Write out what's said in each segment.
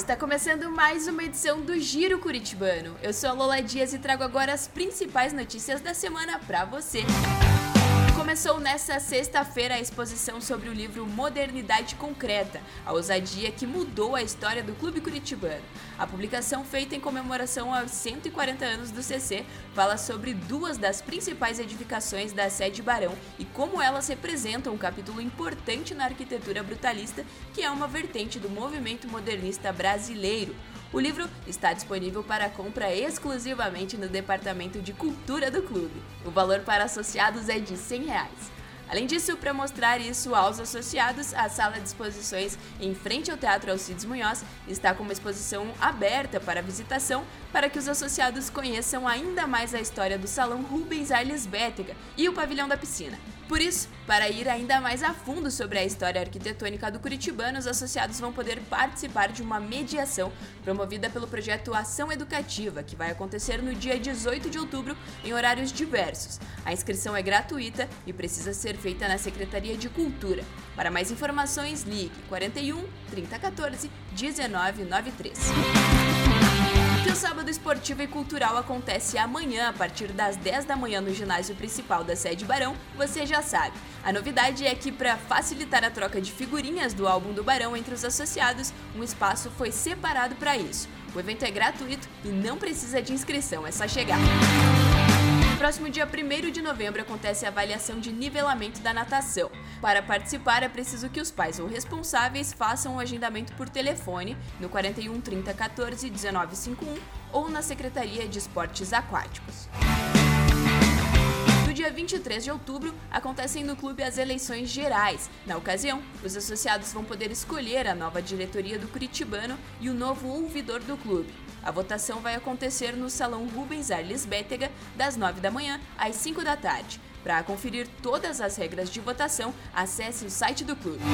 está começando mais uma edição do Giro Curitibano. Eu sou a Lola Dias e trago agora as principais notícias da semana para você. Começou nesta sexta-feira a exposição sobre o livro Modernidade Concreta, a ousadia que mudou a história do Clube Curitibano. A publicação, feita em comemoração aos 140 anos do CC, fala sobre duas das principais edificações da sede Barão e como elas representam um capítulo importante na arquitetura brutalista, que é uma vertente do movimento modernista brasileiro. O livro está disponível para compra exclusivamente no Departamento de Cultura do clube. O valor para associados é de 100 reais. Além disso, para mostrar isso aos associados, a sala de exposições em frente ao Teatro Alcides Munhoz está com uma exposição aberta para visitação para que os associados conheçam ainda mais a história do Salão Rubens Arles Bétega e o Pavilhão da Piscina. Por isso, para ir ainda mais a fundo sobre a história arquitetônica do Curitibano, os associados vão poder participar de uma mediação promovida pelo projeto Ação Educativa, que vai acontecer no dia 18 de outubro em horários diversos. A inscrição é gratuita e precisa ser feita na Secretaria de Cultura. Para mais informações, ligue 41 3014 1993 que o sábado esportivo e cultural acontece amanhã a partir das 10 da manhã no ginásio principal da sede Barão, você já sabe. A novidade é que para facilitar a troca de figurinhas do álbum do Barão entre os associados, um espaço foi separado para isso. O evento é gratuito e não precisa de inscrição, é só chegar próximo dia 1 de novembro acontece a avaliação de nivelamento da natação. Para participar, é preciso que os pais ou responsáveis façam o agendamento por telefone no 41 30 14 19 51 ou na Secretaria de Esportes Aquáticos. No dia 23 de outubro, acontecem no clube as eleições gerais. Na ocasião, os associados vão poder escolher a nova diretoria do Curitibano e o novo ouvidor do clube. A votação vai acontecer no Salão Rubens Arles Bétega, das 9 da manhã às 5 da tarde. Para conferir todas as regras de votação, acesse o site do clube.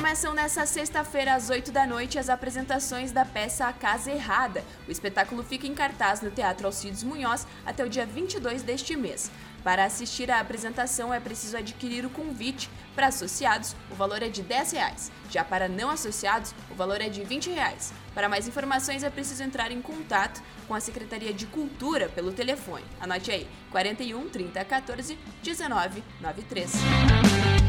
Começam nessa sexta-feira às 8 da noite as apresentações da peça A Casa Errada. O espetáculo fica em cartaz no Teatro Alcides Munhoz até o dia 22 deste mês. Para assistir à apresentação é preciso adquirir o convite. Para associados, o valor é de 10 reais. Já para não associados, o valor é de 20 reais. Para mais informações é preciso entrar em contato com a Secretaria de Cultura pelo telefone. Anote aí: 41 30 14 19 93.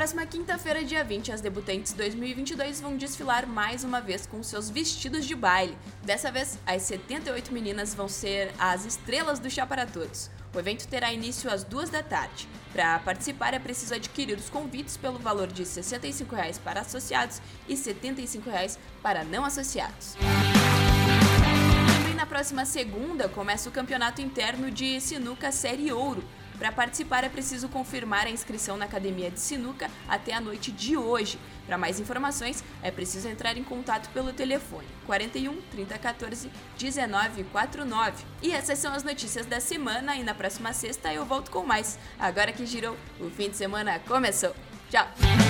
Próxima quinta-feira, dia 20, as debutantes 2022 vão desfilar mais uma vez com seus vestidos de baile. Dessa vez, as 78 meninas vão ser as estrelas do Chá para Todos. O evento terá início às duas da tarde. Para participar é preciso adquirir os convites pelo valor de 65 reais para associados e 75 reais para não associados. Também na próxima segunda começa o campeonato interno de Sinuca Série Ouro. Para participar é preciso confirmar a inscrição na academia de sinuca até a noite de hoje. Para mais informações é preciso entrar em contato pelo telefone 41 3014 1949. E essas são as notícias da semana e na próxima sexta eu volto com mais. Agora que girou, o fim de semana começou. Tchau!